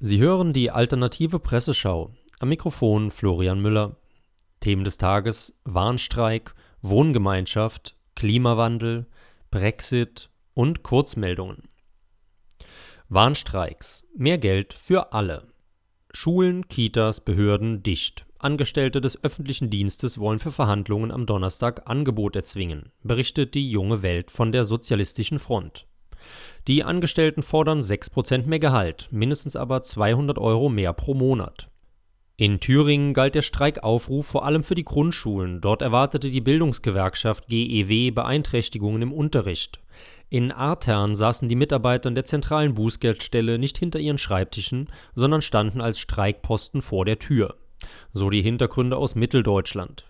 Sie hören die alternative Presseschau. Am Mikrofon Florian Müller. Themen des Tages: Warnstreik, Wohngemeinschaft, Klimawandel, Brexit und Kurzmeldungen. Warnstreiks. Mehr Geld für alle. Schulen, Kitas, Behörden dicht. Angestellte des öffentlichen Dienstes wollen für Verhandlungen am Donnerstag Angebot erzwingen, berichtet die junge Welt von der Sozialistischen Front. Die Angestellten fordern 6% mehr Gehalt, mindestens aber 200 Euro mehr pro Monat. In Thüringen galt der Streikaufruf vor allem für die Grundschulen. Dort erwartete die Bildungsgewerkschaft GEW Beeinträchtigungen im Unterricht. In Artern saßen die Mitarbeiter der zentralen Bußgeldstelle nicht hinter ihren Schreibtischen, sondern standen als Streikposten vor der Tür. So die Hintergründe aus Mitteldeutschland.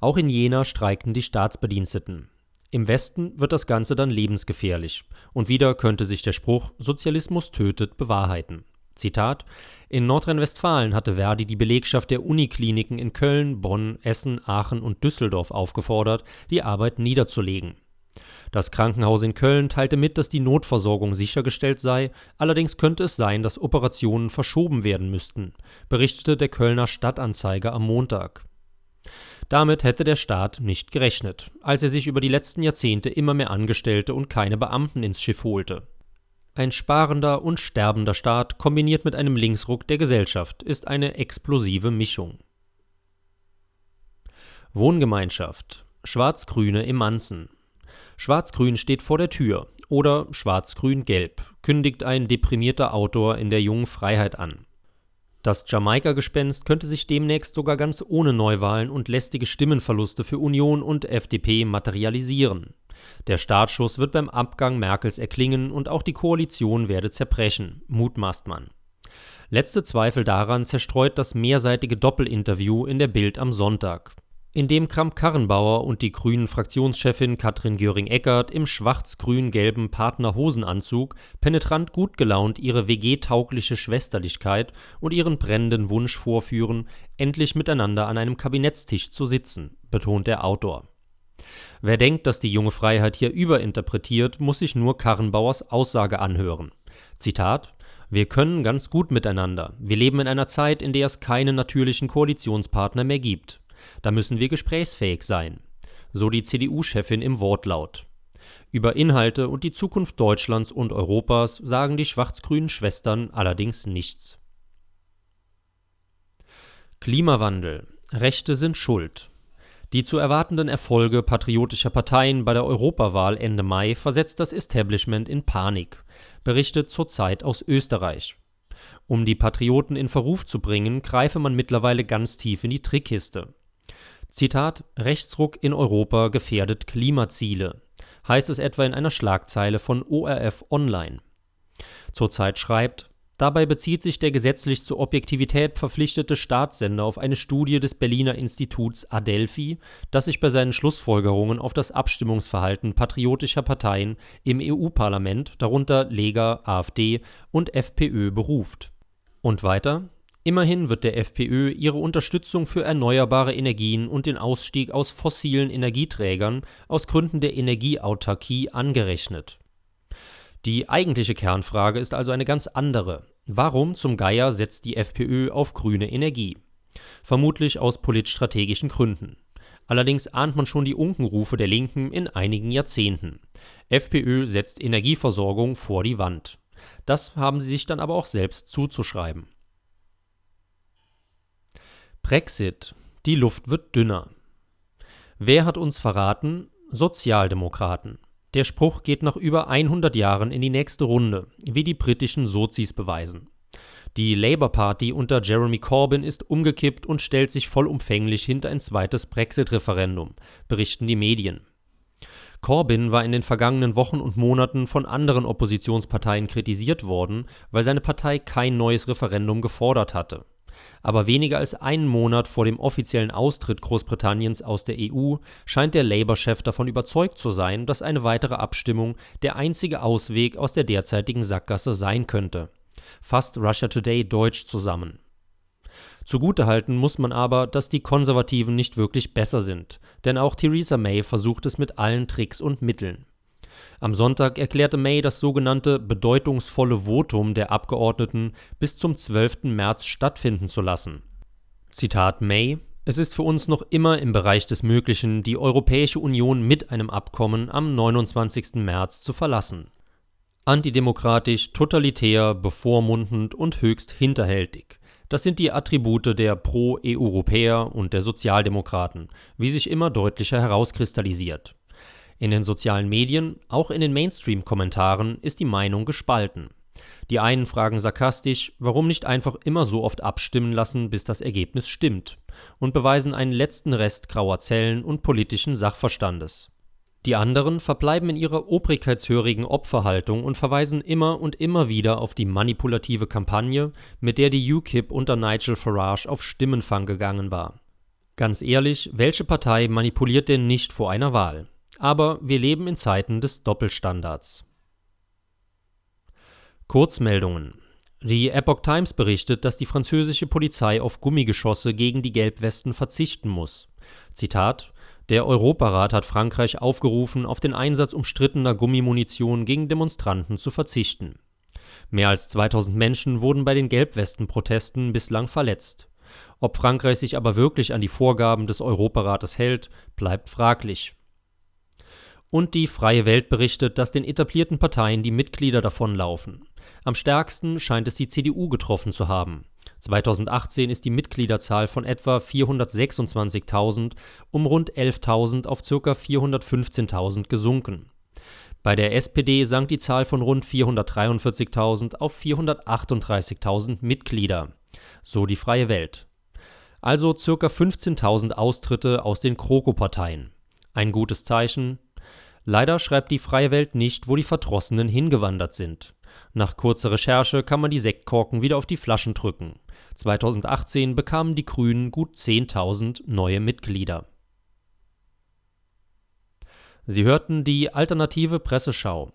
Auch in Jena streikten die Staatsbediensteten. Im Westen wird das Ganze dann lebensgefährlich. Und wieder könnte sich der Spruch Sozialismus tötet bewahrheiten. Zitat In Nordrhein-Westfalen hatte Verdi die Belegschaft der Unikliniken in Köln, Bonn, Essen, Aachen und Düsseldorf aufgefordert, die Arbeit niederzulegen. Das Krankenhaus in Köln teilte mit, dass die Notversorgung sichergestellt sei, allerdings könnte es sein, dass Operationen verschoben werden müssten, berichtete der Kölner Stadtanzeiger am Montag. Damit hätte der Staat nicht gerechnet, als er sich über die letzten Jahrzehnte immer mehr Angestellte und keine Beamten ins Schiff holte. Ein sparender und sterbender Staat kombiniert mit einem Linksruck der Gesellschaft ist eine explosive Mischung. Wohngemeinschaft Schwarz-Grüne im Manzen Schwarz-Grün steht vor der Tür oder Schwarz-Grün-Gelb, kündigt ein deprimierter Autor in der jungen Freiheit an. Das Jamaika-Gespenst könnte sich demnächst sogar ganz ohne Neuwahlen und lästige Stimmenverluste für Union und FDP materialisieren. Der Startschuss wird beim Abgang Merkels erklingen und auch die Koalition werde zerbrechen, mutmaßt man. Letzte Zweifel daran zerstreut das mehrseitige Doppelinterview in der Bild am Sonntag in dem Kramp-Karrenbauer und die Grünen-Fraktionschefin Katrin Göring-Eckardt im schwarz-grün-gelben Partnerhosenanzug penetrant gut gelaunt ihre WG-taugliche Schwesterlichkeit und ihren brennenden Wunsch vorführen, endlich miteinander an einem Kabinettstisch zu sitzen, betont der Autor. Wer denkt, dass die junge Freiheit hier überinterpretiert, muss sich nur Karrenbauers Aussage anhören. Zitat wir können ganz gut miteinander. Wir leben in einer Zeit, in der es keine natürlichen Koalitionspartner mehr gibt. Da müssen wir gesprächsfähig sein. So die CDU-Chefin im Wortlaut. Über Inhalte und die Zukunft Deutschlands und Europas sagen die schwarz-grünen Schwestern allerdings nichts. Klimawandel. Rechte sind schuld. Die zu erwartenden Erfolge patriotischer Parteien bei der Europawahl Ende Mai versetzt das Establishment in Panik, berichtet zurzeit aus Österreich. Um die Patrioten in Verruf zu bringen, greife man mittlerweile ganz tief in die Trickkiste. Zitat: Rechtsruck in Europa gefährdet Klimaziele, heißt es etwa in einer Schlagzeile von ORF Online. Zurzeit schreibt, dabei bezieht sich der gesetzlich zur Objektivität verpflichtete Staatssender auf eine Studie des Berliner Instituts Adelphi, das sich bei seinen Schlussfolgerungen auf das Abstimmungsverhalten patriotischer Parteien im EU-Parlament, darunter Lega, AfD und FPÖ beruft. Und weiter Immerhin wird der FPÖ ihre Unterstützung für erneuerbare Energien und den Ausstieg aus fossilen Energieträgern aus Gründen der Energieautarkie angerechnet. Die eigentliche Kernfrage ist also eine ganz andere. Warum zum Geier setzt die FPÖ auf grüne Energie? Vermutlich aus politstrategischen Gründen. Allerdings ahnt man schon die Unkenrufe der Linken in einigen Jahrzehnten. FPÖ setzt Energieversorgung vor die Wand. Das haben sie sich dann aber auch selbst zuzuschreiben. Brexit. Die Luft wird dünner. Wer hat uns verraten? Sozialdemokraten. Der Spruch geht nach über 100 Jahren in die nächste Runde, wie die britischen Sozis beweisen. Die Labour Party unter Jeremy Corbyn ist umgekippt und stellt sich vollumfänglich hinter ein zweites Brexit-Referendum, berichten die Medien. Corbyn war in den vergangenen Wochen und Monaten von anderen Oppositionsparteien kritisiert worden, weil seine Partei kein neues Referendum gefordert hatte. Aber weniger als einen Monat vor dem offiziellen Austritt Großbritanniens aus der EU scheint der Labour-Chef davon überzeugt zu sein, dass eine weitere Abstimmung der einzige Ausweg aus der derzeitigen Sackgasse sein könnte. Fasst Russia Today deutsch zusammen. Zugutehalten muss man aber, dass die Konservativen nicht wirklich besser sind, denn auch Theresa May versucht es mit allen Tricks und Mitteln. Am Sonntag erklärte May das sogenannte bedeutungsvolle Votum der Abgeordneten bis zum 12. März stattfinden zu lassen. Zitat May Es ist für uns noch immer im Bereich des Möglichen, die Europäische Union mit einem Abkommen am 29. März zu verlassen. Antidemokratisch, totalitär, bevormundend und höchst hinterhältig. Das sind die Attribute der Pro-Europäer und der Sozialdemokraten, wie sich immer deutlicher herauskristallisiert. In den sozialen Medien, auch in den Mainstream-Kommentaren, ist die Meinung gespalten. Die einen fragen sarkastisch, warum nicht einfach immer so oft abstimmen lassen, bis das Ergebnis stimmt, und beweisen einen letzten Rest grauer Zellen und politischen Sachverstandes. Die anderen verbleiben in ihrer obrigkeitshörigen Opferhaltung und verweisen immer und immer wieder auf die manipulative Kampagne, mit der die UKIP unter Nigel Farage auf Stimmenfang gegangen war. Ganz ehrlich, welche Partei manipuliert denn nicht vor einer Wahl? Aber wir leben in Zeiten des Doppelstandards. Kurzmeldungen. Die Epoch Times berichtet, dass die französische Polizei auf Gummigeschosse gegen die Gelbwesten verzichten muss. Zitat der Europarat hat Frankreich aufgerufen, auf den Einsatz umstrittener Gummimunition gegen Demonstranten zu verzichten. Mehr als 2000 Menschen wurden bei den Gelbwesten-Protesten bislang verletzt. Ob Frankreich sich aber wirklich an die Vorgaben des Europarates hält, bleibt fraglich. Und die Freie Welt berichtet, dass den etablierten Parteien die Mitglieder davonlaufen. Am stärksten scheint es die CDU getroffen zu haben. 2018 ist die Mitgliederzahl von etwa 426.000 um rund 11.000 auf ca. 415.000 gesunken. Bei der SPD sank die Zahl von rund 443.000 auf 438.000 Mitglieder, so die Freie Welt. Also ca. 15.000 Austritte aus den Kroko-Parteien. Ein gutes Zeichen. Leider schreibt die Freie Welt nicht, wo die Verdrossenen hingewandert sind. Nach kurzer Recherche kann man die Sektkorken wieder auf die Flaschen drücken. 2018 bekamen die Grünen gut 10.000 neue Mitglieder. Sie hörten die alternative Presseschau.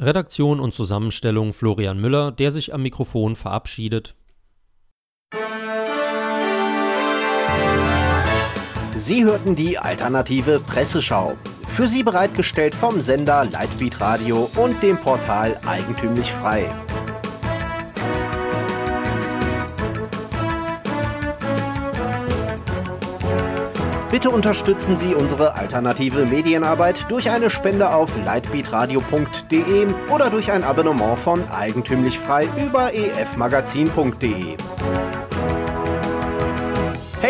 Redaktion und Zusammenstellung Florian Müller, der sich am Mikrofon verabschiedet. Sie hörten die alternative Presseschau. Für Sie bereitgestellt vom Sender Lightbeat Radio und dem Portal Eigentümlich Frei. Bitte unterstützen Sie unsere alternative Medienarbeit durch eine Spende auf lightbeatradio.de oder durch ein Abonnement von Eigentümlich Frei über efmagazin.de.